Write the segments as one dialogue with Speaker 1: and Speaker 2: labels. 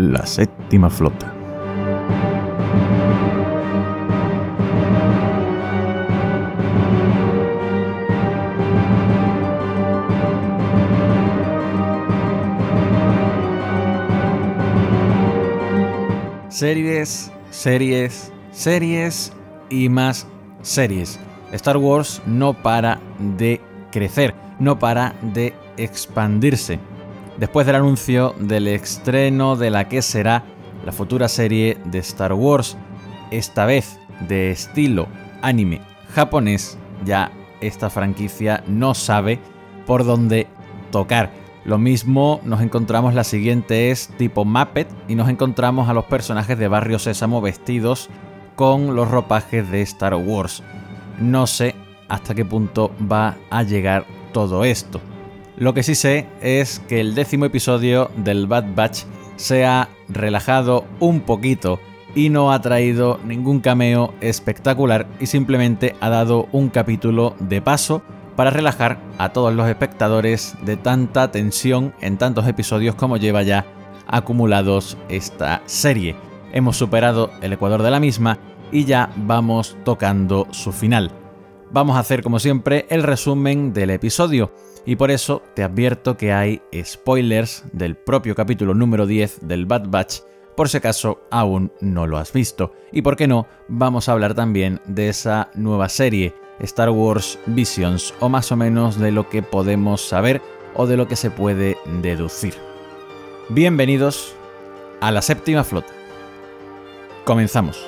Speaker 1: la séptima flota.
Speaker 2: Series, series, series y más series. Star Wars no para de crecer, no para de expandirse. Después del anuncio del estreno de la que será la futura serie de Star Wars, esta vez de estilo anime japonés, ya esta franquicia no sabe por dónde tocar. Lo mismo nos encontramos la siguiente es tipo Muppet y nos encontramos a los personajes de Barrio Sésamo vestidos con los ropajes de Star Wars. No sé hasta qué punto va a llegar todo esto. Lo que sí sé es que el décimo episodio del Bad Batch se ha relajado un poquito y no ha traído ningún cameo espectacular y simplemente ha dado un capítulo de paso para relajar a todos los espectadores de tanta tensión en tantos episodios como lleva ya acumulados esta serie. Hemos superado el ecuador de la misma y ya vamos tocando su final. Vamos a hacer como siempre el resumen del episodio y por eso te advierto que hay spoilers del propio capítulo número 10 del Bad Batch por si acaso aún no lo has visto. Y por qué no, vamos a hablar también de esa nueva serie, Star Wars Visions, o más o menos de lo que podemos saber o de lo que se puede deducir. Bienvenidos a la séptima flota. Comenzamos.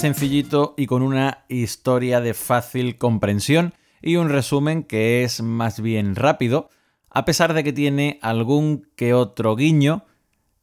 Speaker 2: Sencillito y con una historia de fácil comprensión y un resumen que es más bien rápido, a pesar de que tiene algún que otro guiño,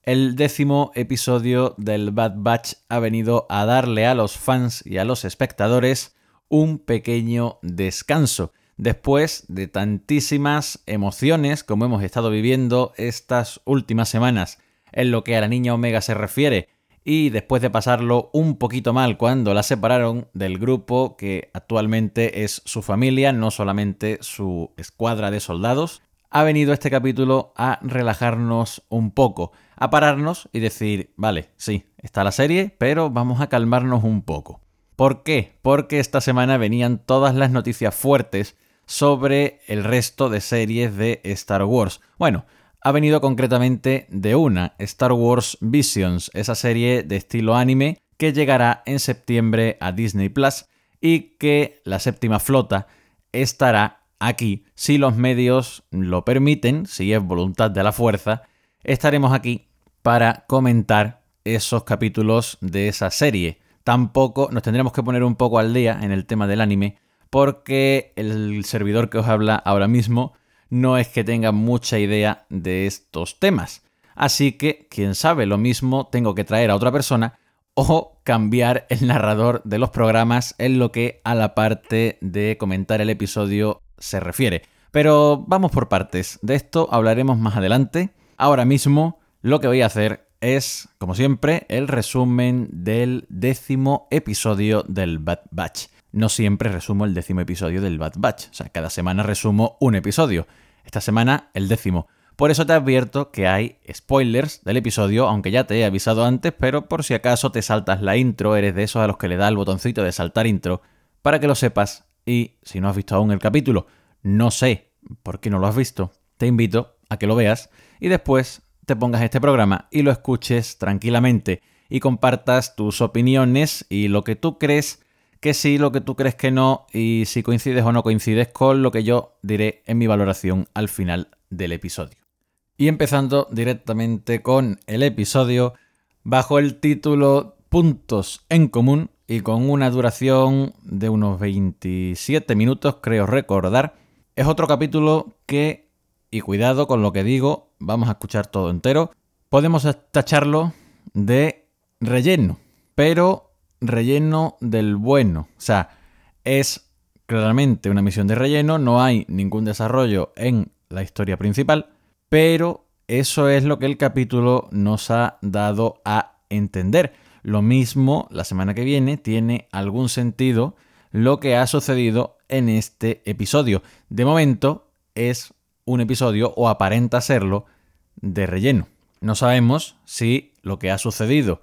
Speaker 2: el décimo episodio del Bad Batch ha venido a darle a los fans y a los espectadores un pequeño descanso, después de tantísimas emociones como hemos estado viviendo estas últimas semanas en lo que a la niña Omega se refiere, y después de pasarlo un poquito mal cuando la separaron del grupo que actualmente es su familia, no solamente su escuadra de soldados, ha venido este capítulo a relajarnos un poco, a pararnos y decir, vale, sí, está la serie, pero vamos a calmarnos un poco. ¿Por qué? Porque esta semana venían todas las noticias fuertes sobre el resto de series de Star Wars. Bueno, ha venido concretamente de una, Star Wars Visions, esa serie de estilo anime que llegará en septiembre a Disney Plus y que la séptima flota estará aquí si los medios lo permiten, si es voluntad de la fuerza, estaremos aquí para comentar esos capítulos de esa serie. Tampoco nos tendremos que poner un poco al día en el tema del anime porque el servidor que os habla ahora mismo no es que tenga mucha idea de estos temas. Así que, quién sabe, lo mismo tengo que traer a otra persona o cambiar el narrador de los programas en lo que a la parte de comentar el episodio se refiere. Pero vamos por partes, de esto hablaremos más adelante. Ahora mismo lo que voy a hacer es, como siempre, el resumen del décimo episodio del Bad Batch no siempre resumo el décimo episodio del Bad Batch. O sea, cada semana resumo un episodio. Esta semana el décimo. Por eso te advierto que hay spoilers del episodio, aunque ya te he avisado antes, pero por si acaso te saltas la intro, eres de esos a los que le da el botoncito de saltar intro, para que lo sepas. Y si no has visto aún el capítulo, no sé por qué no lo has visto, te invito a que lo veas y después te pongas este programa y lo escuches tranquilamente y compartas tus opiniones y lo que tú crees que sí, lo que tú crees que no, y si coincides o no coincides con lo que yo diré en mi valoración al final del episodio. Y empezando directamente con el episodio, bajo el título Puntos en común y con una duración de unos 27 minutos, creo recordar, Es otro capítulo que, y cuidado con lo que digo, vamos a escuchar todo entero, podemos tacharlo de relleno, pero relleno del bueno. O sea, es claramente una misión de relleno, no hay ningún desarrollo en la historia principal, pero eso es lo que el capítulo nos ha dado a entender. Lo mismo la semana que viene tiene algún sentido lo que ha sucedido en este episodio. De momento es un episodio, o aparenta serlo, de relleno. No sabemos si lo que ha sucedido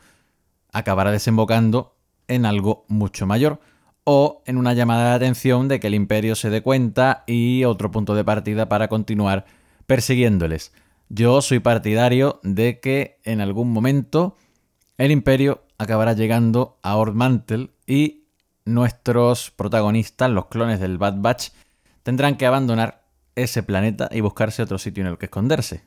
Speaker 2: acabará desembocando en algo mucho mayor o en una llamada de atención de que el imperio se dé cuenta y otro punto de partida para continuar persiguiéndoles. Yo soy partidario de que en algún momento el imperio acabará llegando a Ormantel y nuestros protagonistas, los clones del Bad Batch, tendrán que abandonar ese planeta y buscarse otro sitio en el que esconderse.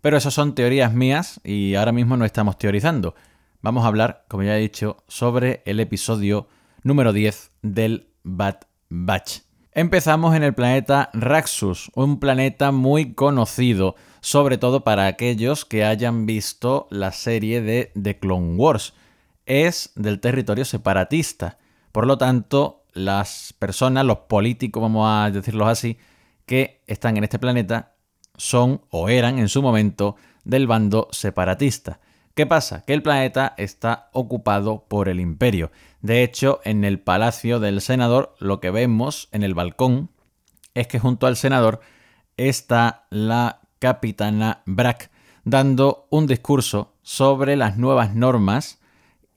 Speaker 2: Pero eso son teorías mías y ahora mismo no estamos teorizando. Vamos a hablar, como ya he dicho, sobre el episodio número 10 del Bad Batch. Empezamos en el planeta Raxus, un planeta muy conocido, sobre todo para aquellos que hayan visto la serie de The Clone Wars. Es del territorio separatista. Por lo tanto, las personas, los políticos, vamos a decirlo así, que están en este planeta son o eran en su momento del bando separatista. ¿Qué pasa? Que el planeta está ocupado por el imperio. De hecho, en el palacio del senador lo que vemos en el balcón es que junto al senador está la capitana Brack dando un discurso sobre las nuevas normas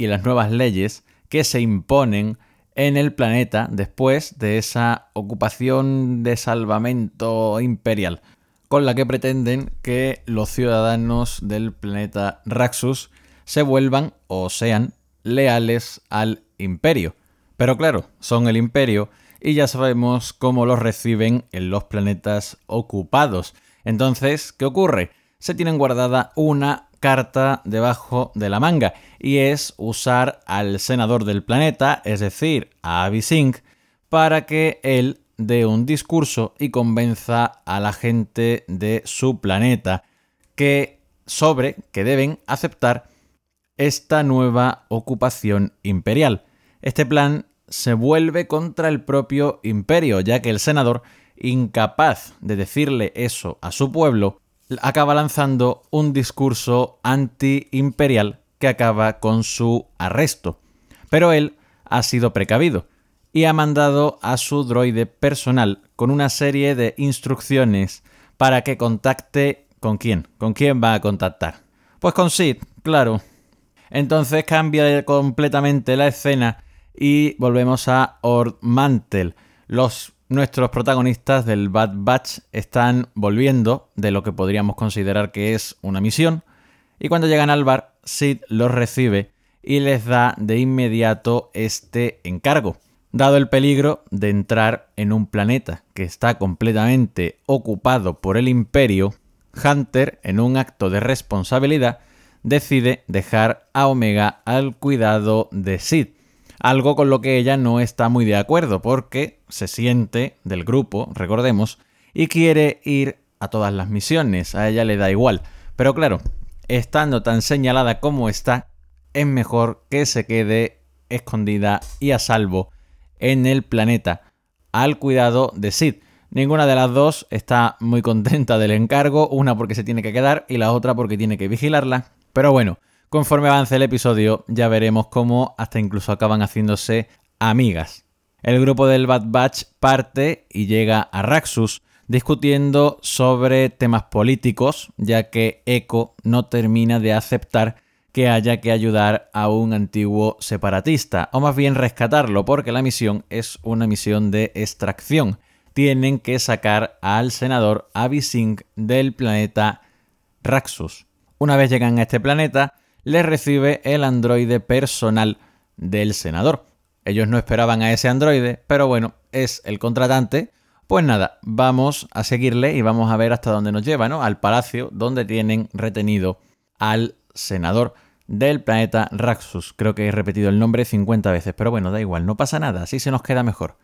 Speaker 2: y las nuevas leyes que se imponen en el planeta después de esa ocupación de salvamento imperial, con la que pretenden que los ciudadanos del planeta Raxus se vuelvan o sean leales al imperio. Pero claro, son el imperio y ya sabemos cómo los reciben en los planetas ocupados. Entonces, ¿qué ocurre? Se tienen guardada una carta debajo de la manga y es usar al senador del planeta, es decir, a Abisink, para que él dé un discurso y convenza a la gente de su planeta que sobre que deben aceptar esta nueva ocupación imperial. Este plan se vuelve contra el propio imperio, ya que el senador, incapaz de decirle eso a su pueblo, acaba lanzando un discurso anti-imperial que acaba con su arresto. Pero él ha sido precavido y ha mandado a su droide personal con una serie de instrucciones para que contacte con quién. ¿Con quién va a contactar? Pues con Sid, claro. Entonces cambia completamente la escena y volvemos a Ormantel. Los nuestros protagonistas del Bad Batch están volviendo de lo que podríamos considerar que es una misión. Y cuando llegan al bar, Sid los recibe y les da de inmediato este encargo. Dado el peligro de entrar en un planeta que está completamente ocupado por el imperio, Hunter, en un acto de responsabilidad, decide dejar a Omega al cuidado de Sid algo con lo que ella no está muy de acuerdo porque se siente del grupo, recordemos, y quiere ir a todas las misiones, a ella le da igual. Pero claro, estando tan señalada como está, es mejor que se quede escondida y a salvo en el planeta, al cuidado de Sid. Ninguna de las dos está muy contenta del encargo, una porque se tiene que quedar y la otra porque tiene que vigilarla. Pero bueno, Conforme avance el episodio, ya veremos cómo hasta incluso acaban haciéndose amigas. El grupo del Bad Batch parte y llega a Raxus discutiendo sobre temas políticos, ya que Echo no termina de aceptar que haya que ayudar a un antiguo separatista, o más bien rescatarlo, porque la misión es una misión de extracción. Tienen que sacar al senador Abisink del planeta Raxus. Una vez llegan a este planeta, le recibe el androide personal del senador. Ellos no esperaban a ese androide, pero bueno, es el contratante. Pues nada, vamos a seguirle y vamos a ver hasta dónde nos lleva, ¿no? Al palacio donde tienen retenido al senador del planeta Raxus. Creo que he repetido el nombre 50 veces, pero bueno, da igual, no pasa nada, así se nos queda mejor.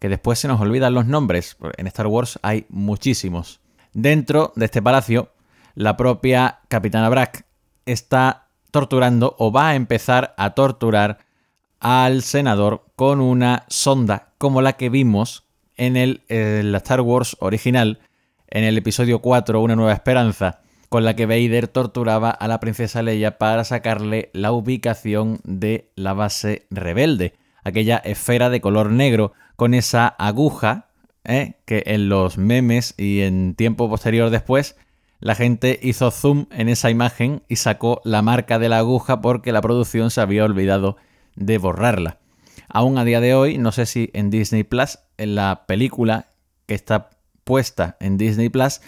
Speaker 2: que después se nos olvidan los nombres. En Star Wars hay muchísimos. Dentro de este palacio, la propia Capitana Brack está torturando o va a empezar a torturar al senador con una sonda como la que vimos en el, la Star Wars original, en el episodio 4, Una nueva esperanza, con la que Vader torturaba a la princesa Leia para sacarle la ubicación de la base rebelde, aquella esfera de color negro con esa aguja ¿eh? que en los memes y en tiempo posterior después la gente hizo zoom en esa imagen y sacó la marca de la aguja porque la producción se había olvidado de borrarla. Aún a día de hoy, no sé si en Disney Plus, en la película que está puesta en Disney Plus,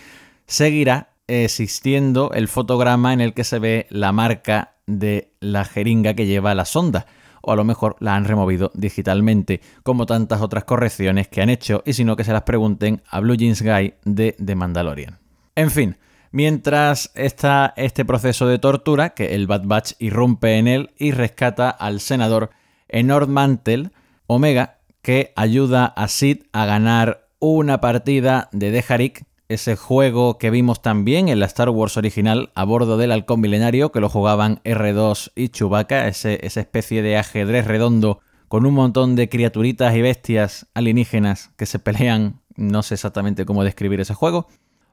Speaker 2: seguirá existiendo el fotograma en el que se ve la marca de la jeringa que lleva la sonda. O a lo mejor la han removido digitalmente, como tantas otras correcciones que han hecho, y si no que se las pregunten a Blue Jeans Guy de The Mandalorian. En fin, mientras está este proceso de tortura, que el Bad Batch irrumpe en él y rescata al senador Enord Mantle, Omega, que ayuda a Sid a ganar una partida de Dejarik, ese juego que vimos también en la Star Wars original a bordo del halcón milenario, que lo jugaban R2 y Chewbacca, ese, esa especie de ajedrez redondo con un montón de criaturitas y bestias alienígenas que se pelean, no sé exactamente cómo describir ese juego,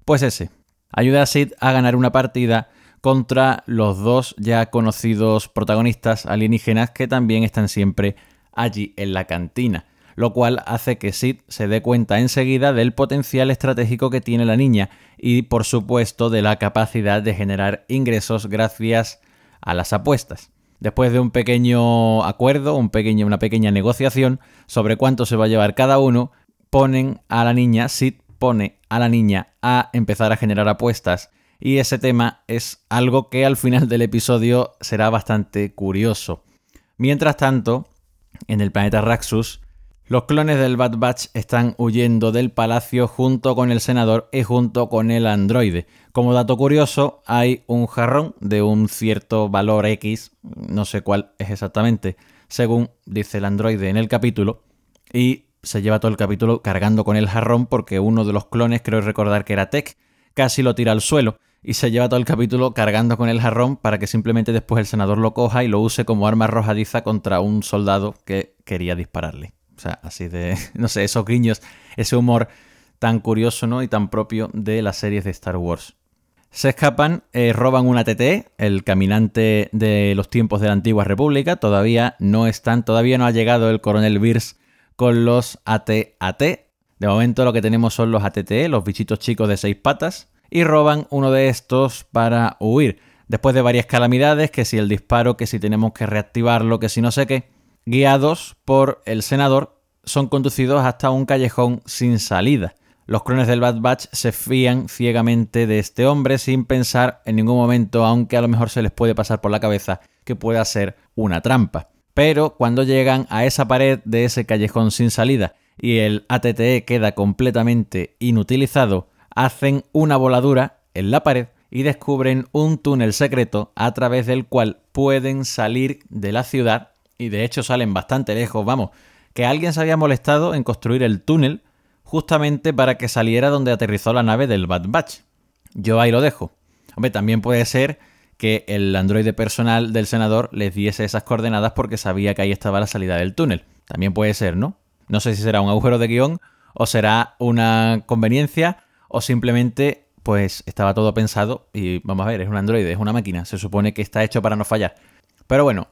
Speaker 2: pues ese, ayuda a Sid a ganar una partida contra los dos ya conocidos protagonistas alienígenas que también están siempre allí en la cantina, lo cual hace que Sid se dé cuenta enseguida del potencial estratégico que tiene la niña y por supuesto de la capacidad de generar ingresos gracias a las apuestas. Después de un pequeño acuerdo, una pequeña negociación sobre cuánto se va a llevar cada uno, ponen a la niña, Sid a la niña a empezar a generar apuestas y ese tema es algo que al final del episodio será bastante curioso. Mientras tanto, en el planeta Raxus, los clones del Bad Batch están huyendo del palacio junto con el senador y junto con el androide. Como dato curioso, hay un jarrón de un cierto valor X, no sé cuál es exactamente, según dice el androide en el capítulo, y se lleva todo el capítulo cargando con el jarrón porque uno de los clones, creo recordar que era Tech, casi lo tira al suelo y se lleva todo el capítulo cargando con el jarrón para que simplemente después el senador lo coja y lo use como arma arrojadiza contra un soldado que quería dispararle. O sea, así de, no sé, esos guiños, ese humor tan curioso ¿no? y tan propio de las series de Star Wars. Se escapan, eh, roban una TT, el caminante de los tiempos de la antigua república. Todavía no están, todavía no ha llegado el coronel Beers con los AT-AT. De momento lo que tenemos son los ATT, los bichitos chicos de seis patas, y roban uno de estos para huir. Después de varias calamidades, que si el disparo, que si tenemos que reactivarlo, que si no sé qué, guiados por el senador, son conducidos hasta un callejón sin salida. Los clones del Bad Batch se fían ciegamente de este hombre sin pensar en ningún momento, aunque a lo mejor se les puede pasar por la cabeza que pueda ser una trampa. Pero cuando llegan a esa pared de ese callejón sin salida y el ATTE queda completamente inutilizado, hacen una voladura en la pared y descubren un túnel secreto a través del cual pueden salir de la ciudad y de hecho salen bastante lejos, vamos, que alguien se había molestado en construir el túnel justamente para que saliera donde aterrizó la nave del Bad Batch. Yo ahí lo dejo. Hombre, también puede ser que el androide personal del senador les diese esas coordenadas porque sabía que ahí estaba la salida del túnel. También puede ser, ¿no? No sé si será un agujero de guion o será una conveniencia o simplemente pues estaba todo pensado y vamos a ver, es un androide, es una máquina, se supone que está hecho para no fallar. Pero bueno,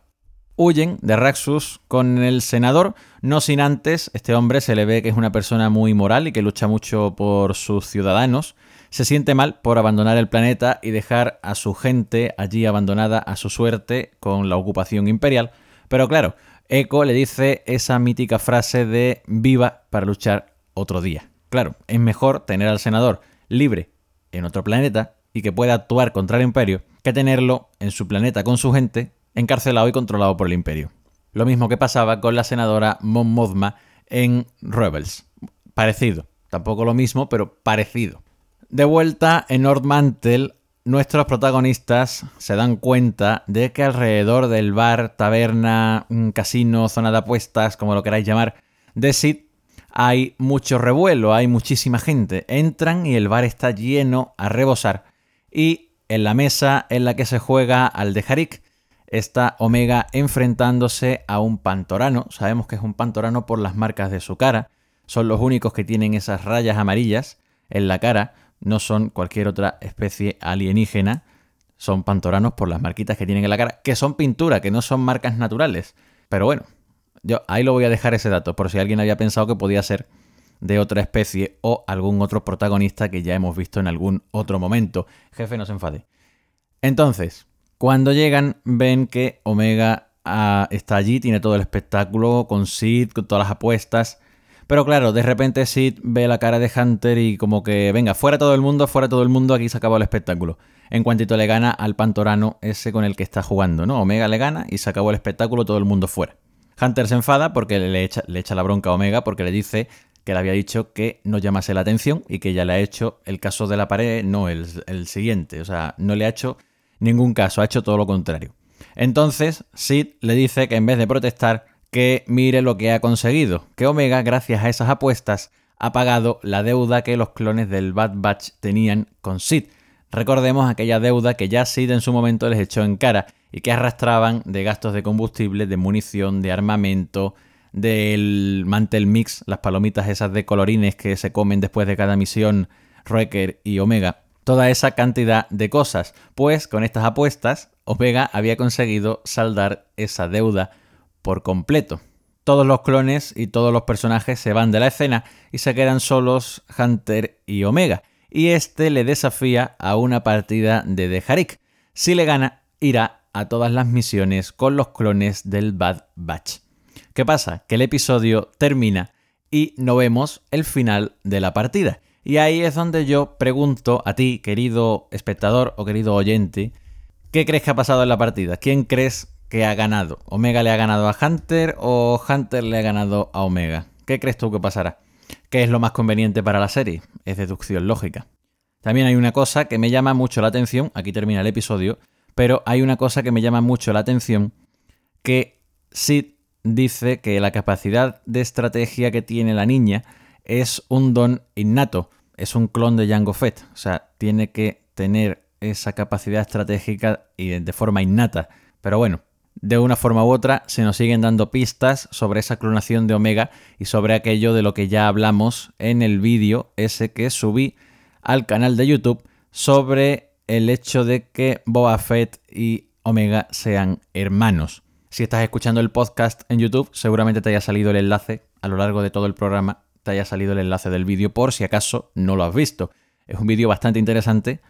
Speaker 2: huyen de Raxus con el senador, no sin antes, este hombre se le ve que es una persona muy moral y que lucha mucho por sus ciudadanos, se siente mal por abandonar el planeta y dejar a su gente allí abandonada a su suerte con la ocupación imperial. Pero claro, Echo le dice esa mítica frase de viva para luchar otro día. Claro, es mejor tener al senador libre en otro planeta y que pueda actuar contra el imperio que tenerlo en su planeta con su gente encarcelado y controlado por el imperio. Lo mismo que pasaba con la senadora Mon Mothma en Rebels. Parecido. Tampoco lo mismo, pero parecido. De vuelta en Nordmantel, nuestros protagonistas se dan cuenta de que alrededor del bar, taberna, casino, zona de apuestas, como lo queráis llamar, de Sid, hay mucho revuelo, hay muchísima gente. Entran y el bar está lleno a rebosar. Y en la mesa en la que se juega al de Harik está Omega enfrentándose a un pantorano. Sabemos que es un pantorano por las marcas de su cara. Son los únicos que tienen esas rayas amarillas en la cara. No son cualquier otra especie alienígena. Son pantoranos por las marquitas que tienen en la cara, que son pintura, que no son marcas naturales. Pero bueno, yo ahí lo voy a dejar ese dato, por si alguien había pensado que podía ser de otra especie o algún otro protagonista que ya hemos visto en algún otro momento. Jefe, no se enfade. Entonces, cuando llegan, ven que Omega ah, está allí, tiene todo el espectáculo con Sid, con todas las apuestas. Pero claro, de repente Sid ve la cara de Hunter y como que, venga, fuera todo el mundo, fuera todo el mundo, aquí se acabó el espectáculo. En cuantito le gana al Pantorano ese con el que está jugando, ¿no? Omega le gana y se acabó el espectáculo, todo el mundo fuera. Hunter se enfada porque le echa, le echa la bronca a Omega porque le dice que le había dicho que no llamase la atención y que ya le ha hecho el caso de la pared, no el, el siguiente. O sea, no le ha hecho ningún caso, ha hecho todo lo contrario. Entonces, Sid le dice que en vez de protestar, que mire lo que ha conseguido, que Omega, gracias a esas apuestas, ha pagado la deuda que los clones del Bad Batch tenían con Sid. Recordemos aquella deuda que ya Sid en su momento les echó en cara y que arrastraban de gastos de combustible, de munición, de armamento, del mantel mix, las palomitas esas de colorines que se comen después de cada misión Wrecker y Omega. Toda esa cantidad de cosas. Pues con estas apuestas, Omega había conseguido saldar esa deuda por completo. Todos los clones y todos los personajes se van de la escena y se quedan solos Hunter y Omega. Y este le desafía a una partida de The Si le gana, irá a todas las misiones con los clones del Bad Batch. ¿Qué pasa? Que el episodio termina y no vemos el final de la partida. Y ahí es donde yo pregunto a ti, querido espectador o querido oyente, ¿qué crees que ha pasado en la partida? ¿Quién crees que ha ganado? ¿Omega le ha ganado a Hunter o Hunter le ha ganado a Omega? ¿Qué crees tú que pasará? ¿Qué es lo más conveniente para la serie? Es deducción lógica. También hay una cosa que me llama mucho la atención, aquí termina el episodio, pero hay una cosa que me llama mucho la atención, que Sid dice que la capacidad de estrategia que tiene la niña es un don innato, es un clon de Jango Fett, o sea, tiene que tener esa capacidad estratégica y de forma innata. Pero bueno, de una forma u otra se nos siguen dando pistas sobre esa clonación de Omega y sobre aquello de lo que ya hablamos en el vídeo ese que subí al canal de YouTube sobre el hecho de que Boba Fett y Omega sean hermanos. Si estás escuchando el podcast en YouTube, seguramente te haya salido el enlace a lo largo de todo el programa, te haya salido el enlace del vídeo por si acaso no lo has visto. Es un vídeo bastante interesante,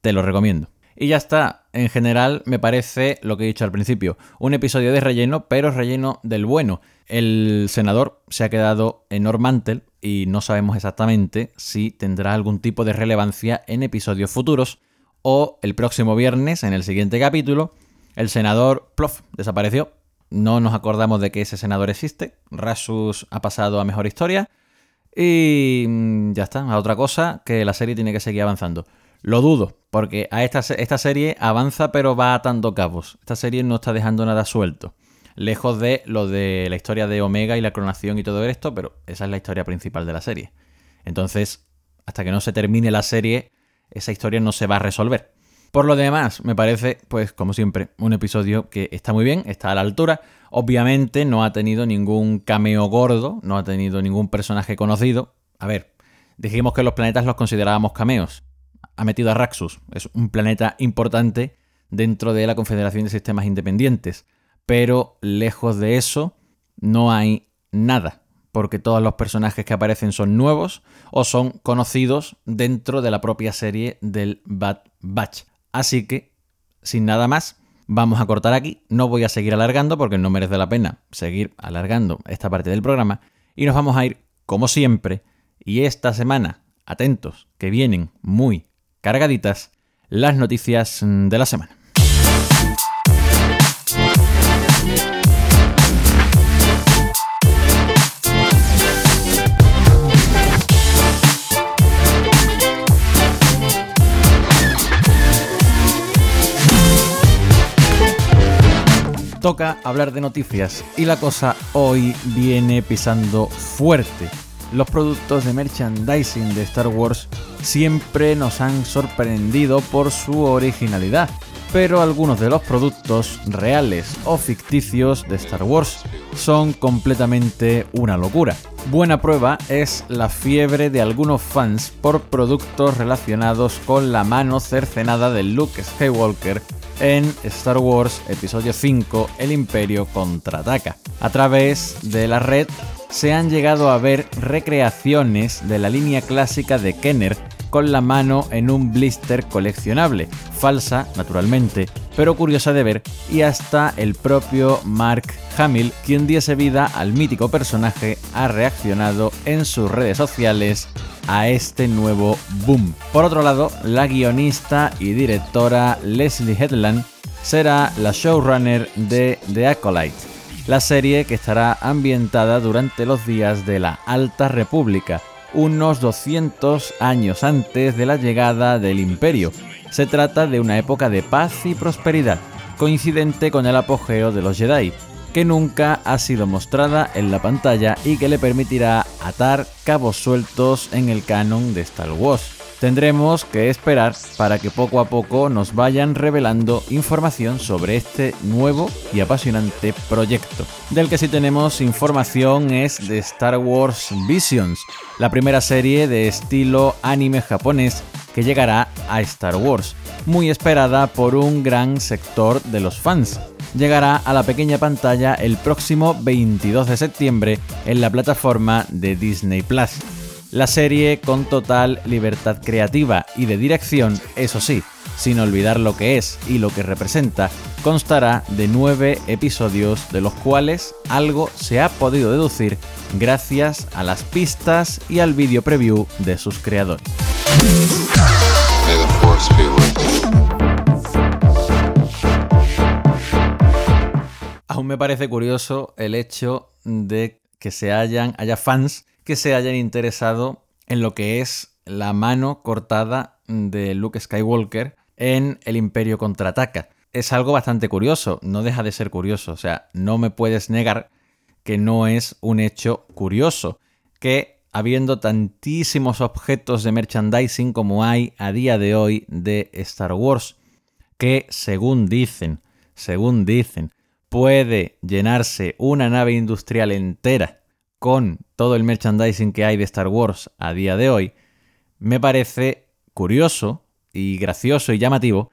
Speaker 2: te lo recomiendo. Y ya está, en general me parece lo que he dicho al principio, un episodio de relleno, pero relleno del bueno. El senador se ha quedado en Normantel y no sabemos exactamente si tendrá algún tipo de relevancia en episodios futuros, o el próximo viernes, en el siguiente capítulo, el senador Plof desapareció. No nos acordamos de que ese senador existe. Rasus ha pasado a mejor historia. Y mm, ya está, a otra cosa que la serie tiene que seguir avanzando. Lo dudo, porque a esta, serie avanza pero va atando cabos. Esta serie no está dejando nada suelto. Lejos de lo de la historia de Omega y la clonación y todo esto, pero esa es la historia principal de la serie. Entonces, hasta que no se termine la serie, esa historia no se va a resolver. Por lo demás, me parece, pues como siempre, un episodio que está muy bien, está a la altura. Obviamente no ha tenido ningún cameo gordo, no ha tenido ningún personaje conocido. A ver, dijimos que los planetas los considerábamos cameos. Ha metido a Raxus, es un planeta importante dentro de la Confederación de Sistemas Independientes. Pero lejos de eso, no hay nada porque todos los personajes que aparecen son nuevos o son conocidos dentro de la propia serie del Bad Batch. Así que, sin nada más, vamos a cortar aquí. No voy a seguir alargando porque no merece la pena seguir alargando esta parte del programa. Y nos vamos a ir, como siempre, y esta semana, atentos, que vienen muy cargaditas, las noticias de la semana. toca hablar de noticias y la cosa hoy viene pisando fuerte. Los productos de merchandising de Star Wars siempre nos han sorprendido por su originalidad, pero algunos de los productos reales o ficticios de Star Wars son completamente una locura. Buena prueba es la fiebre de algunos fans por productos relacionados con la mano cercenada de Luke Skywalker en Star Wars Episodio 5 El Imperio contraataca. A través de la red se han llegado a ver recreaciones de la línea clásica de Kenner con la mano en un blister coleccionable, falsa, naturalmente, pero curiosa de ver, y hasta el propio Mark Hamill, quien diese vida al mítico personaje, ha reaccionado en sus redes sociales a este nuevo boom. Por otro lado, la guionista y directora Leslie Headland será la showrunner de The Acolyte, la serie que estará ambientada durante los días de la Alta República, unos 200 años antes de la llegada del imperio. Se trata de una época de paz y prosperidad, coincidente con el apogeo de los Jedi, que nunca ha sido mostrada en la pantalla y que le permitirá atar cabos sueltos en el canon de Star Wars. Tendremos que esperar para que poco a poco nos vayan revelando información sobre este nuevo y apasionante proyecto. Del que sí tenemos información es de Star Wars Visions, la primera serie de estilo anime japonés que llegará a Star Wars, muy esperada por un gran sector de los fans. Llegará a la pequeña pantalla el próximo 22 de septiembre en la plataforma de Disney Plus. La serie con total libertad creativa y de dirección, eso sí, sin olvidar lo que es y lo que representa, constará de nueve episodios de los cuales algo se ha podido deducir gracias a las pistas y al vídeo preview de sus creadores. Aún me parece curioso el hecho de que se hayan, haya fans que se hayan interesado en lo que es la mano cortada de Luke Skywalker en El Imperio contraataca. Es algo bastante curioso, no deja de ser curioso, o sea, no me puedes negar que no es un hecho curioso, que habiendo tantísimos objetos de merchandising como hay a día de hoy de Star Wars, que según dicen, según dicen, puede llenarse una nave industrial entera con todo el merchandising que hay de Star Wars a día de hoy, me parece curioso y gracioso y llamativo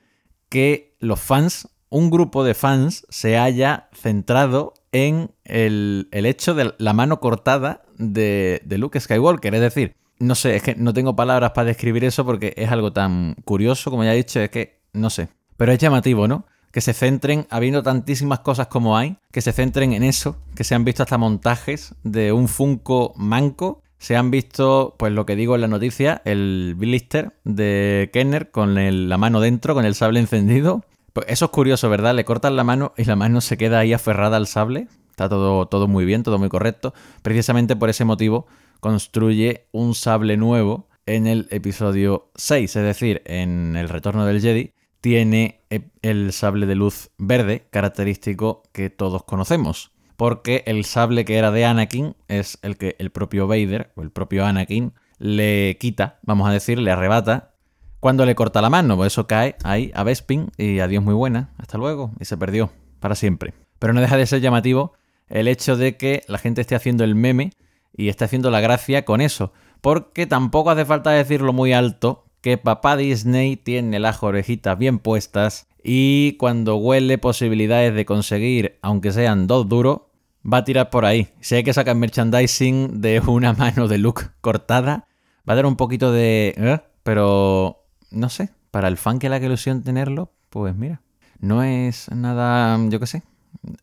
Speaker 2: que los fans, un grupo de fans, se haya centrado en el, el hecho de la mano cortada de, de Luke Skywalker. Es decir, no sé, es que no tengo palabras para describir eso porque es algo tan curioso, como ya he dicho, es que no sé. Pero es llamativo, ¿no? Que se centren, habiendo tantísimas cosas como hay, que se centren en eso, que se han visto hasta montajes de un Funko manco, se han visto, pues lo que digo en la noticia, el blister de Kenner con la mano dentro, con el sable encendido. Pues eso es curioso, ¿verdad? Le cortan la mano y la mano se queda ahí aferrada al sable. Está todo, todo muy bien, todo muy correcto. Precisamente por ese motivo construye un sable nuevo en el episodio 6, es decir, en el retorno del Jedi, tiene e- el sable de luz verde, característico que todos conocemos. Porque el sable que era de Anakin es el que el propio Vader, o el propio Anakin, le quita, vamos a decir, le arrebata cuando le corta la mano. Pues eso cae ahí a Bespin y adiós muy buena, hasta luego, y se perdió para siempre. Pero no deja de ser llamativo el hecho de que la gente esté haciendo el meme y esté haciendo la gracia con eso. Porque tampoco hace falta decirlo muy alto que papá Disney tiene las orejitas bien puestas y cuando huele posibilidades de conseguir, aunque sean dos duros, va a tirar por ahí. Si hay que sacar merchandising de una mano de Luke cortada, va a dar un poquito de... ¿eh? Pero, no sé, para el fan que le haga ilusión tenerlo, pues mira, no es nada, yo qué sé.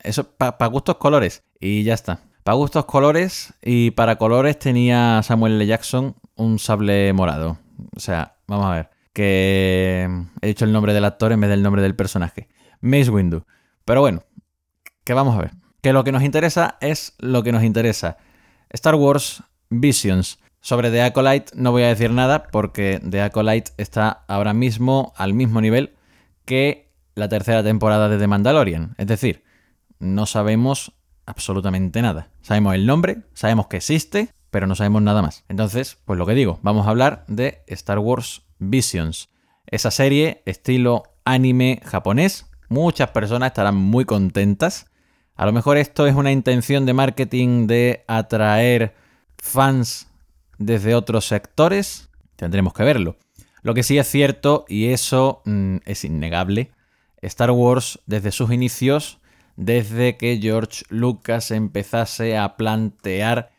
Speaker 2: Eso para gustos colores y ya está. Para gustos colores y para colores tenía Samuel L. Jackson un sable morado. O sea, vamos a ver. Que he dicho el nombre del actor en vez del nombre del personaje. Mace Windu. Pero bueno, que vamos a ver. Que lo que nos interesa es lo que nos interesa. Star Wars Visions. Sobre The Acolyte no voy a decir nada porque The Acolyte está ahora mismo al mismo nivel que la tercera temporada de The Mandalorian. Es decir, no sabemos absolutamente nada. Sabemos el nombre, sabemos que existe, pero no sabemos nada más. Entonces, pues lo que digo, vamos a hablar de Star Wars Visions. Esa serie estilo anime japonés. Muchas personas estarán muy contentas. A lo mejor esto es una intención de marketing de atraer fans desde otros sectores. Tendremos que verlo. Lo que sí es cierto, y eso mm, es innegable, Star Wars desde sus inicios, desde que George Lucas empezase a plantear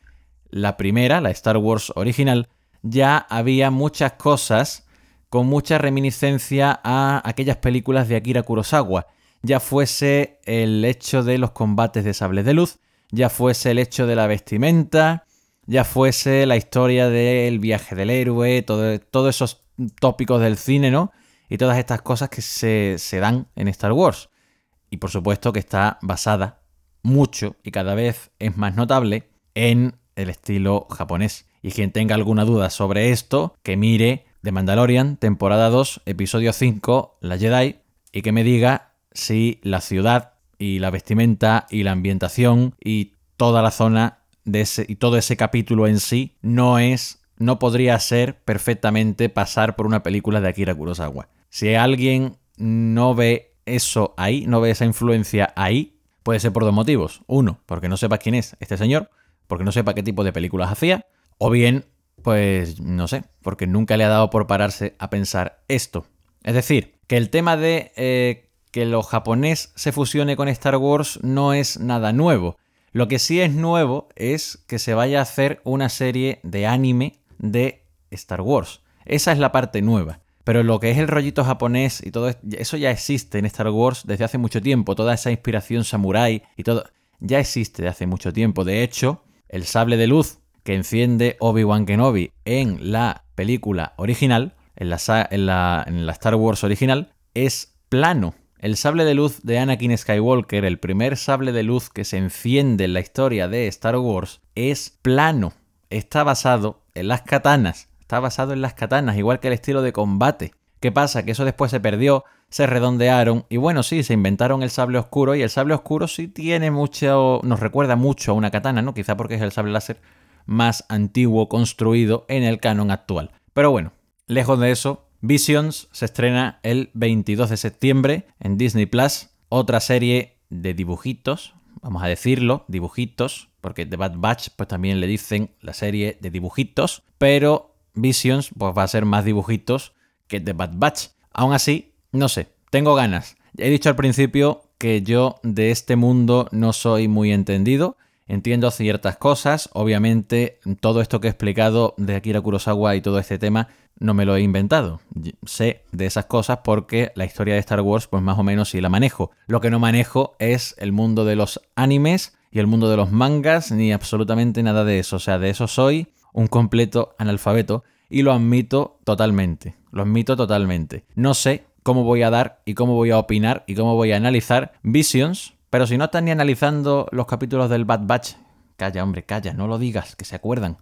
Speaker 2: la primera, la Star Wars original, ya había muchas cosas con mucha reminiscencia a aquellas películas de Akira Kurosawa. Ya fuese el hecho de los combates de sables de luz, ya fuese el hecho de la vestimenta, ya fuese la historia del viaje del héroe, todo, todos esos tópicos del cine, ¿no? Y todas estas cosas que se, se dan en Star Wars. Y por supuesto que está basada mucho y cada vez es más notable en el estilo japonés. Y quien tenga alguna duda sobre esto, que mire The Mandalorian, temporada 2, episodio 5, La Jedi, y que me diga si la ciudad y la vestimenta y la ambientación y toda la zona de ese, y todo ese capítulo en sí no es, no podría ser perfectamente pasar por una película de Akira Kurosawa. Si alguien no ve eso ahí, no ve esa influencia ahí, puede ser por dos motivos. Uno, porque no sepa quién es este señor, porque no sepa qué tipo de películas hacía, o bien, pues no sé, porque nunca le ha dado por pararse a pensar esto. Es decir, que el tema de eh, que lo japonés se fusione con Star Wars no es nada nuevo. Lo que sí es nuevo es que se vaya a hacer una serie de anime de Star Wars. Esa es la parte nueva. Pero lo que es el rollito japonés y todo eso ya existe en Star Wars desde hace mucho tiempo. Toda esa inspiración samurai y todo ya existe de hace mucho tiempo. De hecho, el sable de luz que enciende Obi-Wan Kenobi en la película original, en la, Star Wars original, es plano. El sable de luz de Anakin Skywalker, el primer sable de luz que se enciende en la historia de Star Wars, es plano. Está basado en las katanas. Está basado en las katanas, igual que el estilo de combate. ¿Qué pasa? Que eso después se perdió, se redondearon y bueno, sí, se inventaron el sable oscuro y el sable oscuro sí tiene mucho, nos recuerda mucho a una katana, ¿no? Quizá porque es el sable láser más antiguo construido en el canon actual. Pero bueno, lejos de eso, Visions se estrena el 22 de septiembre en Disney Plus, otra serie de dibujitos, vamos a decirlo, dibujitos, porque The Bad Batch pues también le dicen la serie de dibujitos, pero Visions pues va a ser más dibujitos que The Bad Batch. Aún así, no sé, tengo ganas. He dicho al principio que yo de este mundo no soy muy entendido. Entiendo ciertas cosas, obviamente todo esto que he explicado de Akira Kurosawa y todo este tema no me lo he inventado. Sé de esas cosas porque la historia de Star Wars pues más o menos sí la manejo. Lo que no manejo es el mundo de los animes y el mundo de los mangas ni absolutamente nada de eso. O sea, de eso soy un completo analfabeto y lo admito totalmente. Lo admito totalmente. No sé cómo voy a dar y cómo voy a opinar y cómo voy a analizar Visions, pero si no están ni analizando los capítulos del Bad Batch, calla, hombre, calla, no lo digas, que se acuerdan.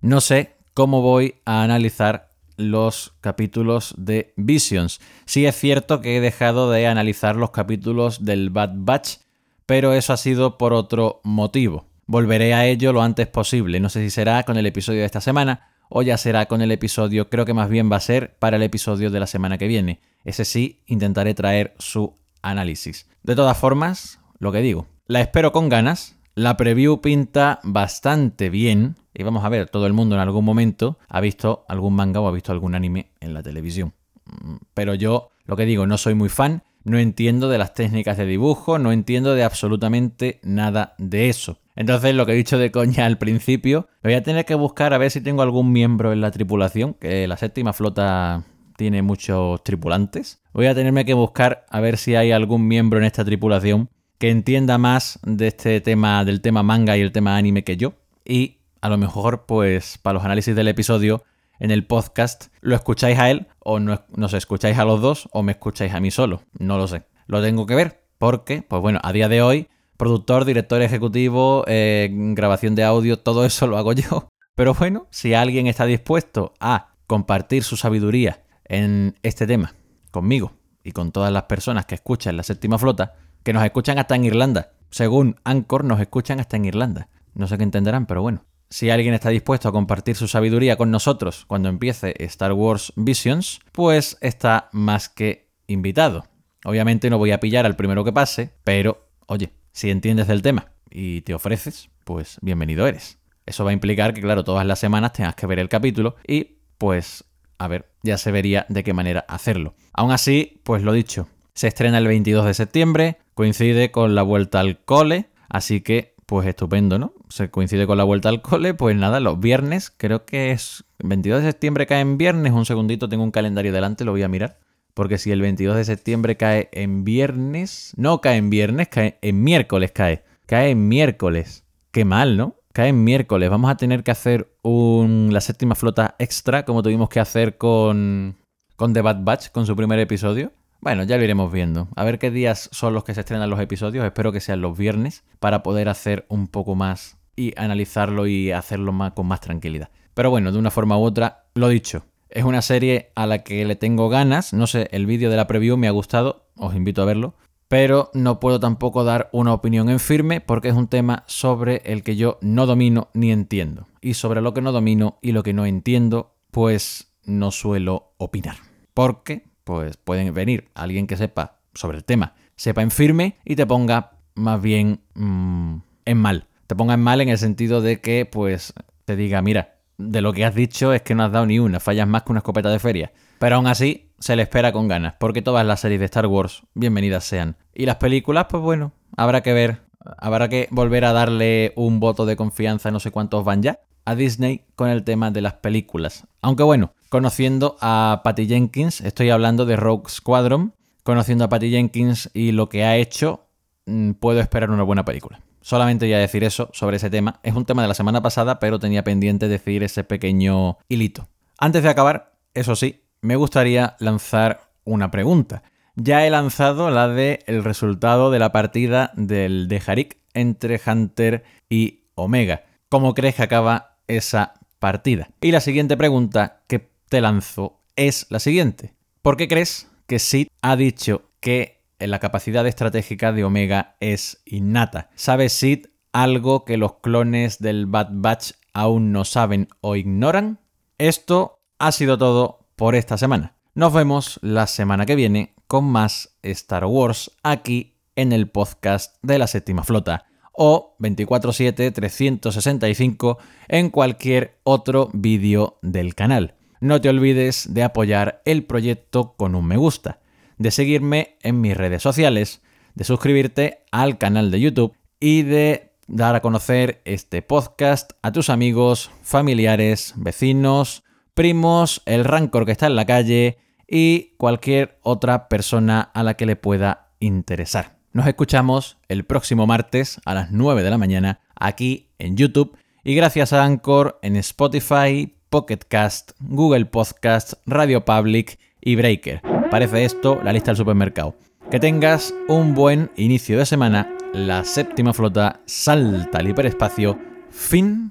Speaker 2: No sé cómo voy a analizar los capítulos de Visions. Sí es cierto que he dejado de analizar los capítulos del Bad Batch, pero eso ha sido por otro motivo. Volveré a ello lo antes posible. No sé si será con el episodio de esta semana o ya será con el episodio, creo que más bien va a ser para el episodio de la semana que viene. Ese sí, intentaré traer su análisis. De todas formas, lo que digo, la espero con ganas. La preview pinta bastante bien. Y vamos a ver, todo el mundo en algún momento ha visto algún manga o ha visto algún anime en la televisión. Mm, pero yo, lo que digo, no soy muy fan, no entiendo de las técnicas de dibujo, no entiendo de absolutamente nada de eso. Entonces, lo que he dicho de coña al principio, voy a tener que buscar a ver si tengo algún miembro en la tripulación, que la séptima flota tiene muchos tripulantes. Voy a tenerme que buscar a ver si hay algún miembro en esta tripulación que entienda más de este tema, del tema manga y el tema anime que yo. Y a lo mejor, pues, para los análisis del episodio, en el podcast, lo escucháis a él, o no, nos escucháis a los dos, o me escucháis a mí solo. No lo sé. Lo tengo que ver, porque, pues bueno, a día de hoy productor, director ejecutivo, eh, grabación de audio, todo eso lo hago yo. Pero bueno, si alguien está dispuesto a compartir su sabiduría en este tema conmigo y con todas las personas que escuchan la séptima flota, que nos escuchan hasta en Irlanda. Según Anchor, nos escuchan hasta en Irlanda. No sé qué entenderán, pero bueno. si alguien está dispuesto a compartir su sabiduría con nosotros cuando empiece Star Wars Visions, pues está más que invitado. Obviamente no voy a pillar al primero que pase, pero oye, si entiendes del tema y te ofreces, pues bienvenido eres. Eso va a implicar que, claro, todas las semanas tengas que ver el capítulo y, pues, a ver, ya se vería de qué manera hacerlo. Aún así, pues lo dicho, se estrena el 22 de septiembre, coincide con la vuelta al cole, así que, pues estupendo, ¿no? Se coincide con la vuelta al cole, pues nada, los viernes, creo que es 22 de septiembre cae en viernes, un segundito, tengo un calendario delante, lo voy a mirar. Porque si el 22 de septiembre cae en viernes, no cae en viernes, cae en miércoles cae. Cae en miércoles. Qué mal, ¿no? Cae en miércoles. Vamos a tener que hacer la séptima flota extra, como tuvimos que hacer con, con The Bad Batch, con su primer episodio. Bueno, ya lo iremos viendo. A ver qué días son los que se estrenan los episodios. Espero que sean los viernes para poder hacer un poco más y analizarlo y hacerlo más, con más tranquilidad. Pero bueno, de una forma u otra, lo dicho. Es una serie a la que le tengo ganas. No sé, el vídeo de la preview me ha gustado. Os invito a verlo. Pero no puedo tampoco dar una opinión en firme porque es un tema sobre el que yo no domino ni entiendo. Y sobre lo que no domino y lo que no entiendo, pues no suelo opinar. Porque, pues pueden venir alguien que sepa sobre el tema, sepa en firme y te ponga más bien mmm, en mal. Te ponga en mal en el sentido de que, pues, te diga, mira, de lo que has dicho es que no has dado ni una, fallas más que una escopeta de feria. Pero aún así, se le espera con ganas, porque todas las series de Star Wars, bienvenidas sean. Y las películas, pues bueno, habrá que ver, habrá que volver a darle un voto de confianza, no sé cuántos van ya, a Disney con el tema de las películas. Aunque bueno, conociendo a Patty Jenkins, estoy hablando de Rogue Squadron, conociendo a Patty Jenkins y lo que ha hecho, mm, puedo esperar una buena película. Solamente voy a decir eso sobre ese tema. Es un tema de la semana pasada, pero tenía pendiente decir ese pequeño hilito. Antes de acabar, eso sí, me gustaría lanzar una pregunta. Ya he lanzado la de el resultado de la partida del de Harik entre Hunter y Omega. ¿Cómo crees que acaba esa partida? Y la siguiente pregunta que te lanzo es la siguiente. ¿Por qué crees que Sid ha dicho que la capacidad estratégica de Omega es innata. ¿Sabe Sid algo que los clones del Bad Batch aún no saben o ignoran? Esto ha sido todo por esta semana. Nos vemos la semana que viene con más Star Wars aquí en el podcast de la séptima flota o 24/7-365 en cualquier otro vídeo del canal. No te olvides de apoyar el proyecto con un me gusta de seguirme en mis redes sociales, de suscribirte al canal de YouTube y de dar a conocer este podcast a tus amigos, familiares, vecinos, primos, el rancor que está en la calle y cualquier otra persona a la que le pueda interesar. Nos escuchamos el próximo martes a las 9 de la mañana aquí en YouTube y gracias a Anchor en Spotify, Pocket Cast, Google Podcast, Radio Public y Breaker. Parece esto la lista del supermercado. Que tengas un buen inicio de semana. La séptima flota salta al hiperespacio. Fin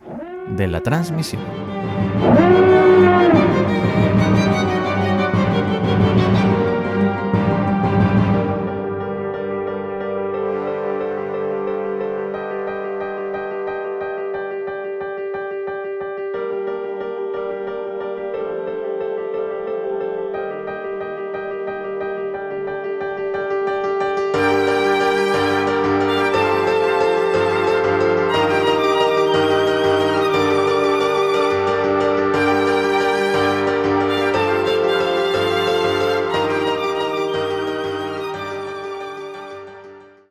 Speaker 2: de la transmisión.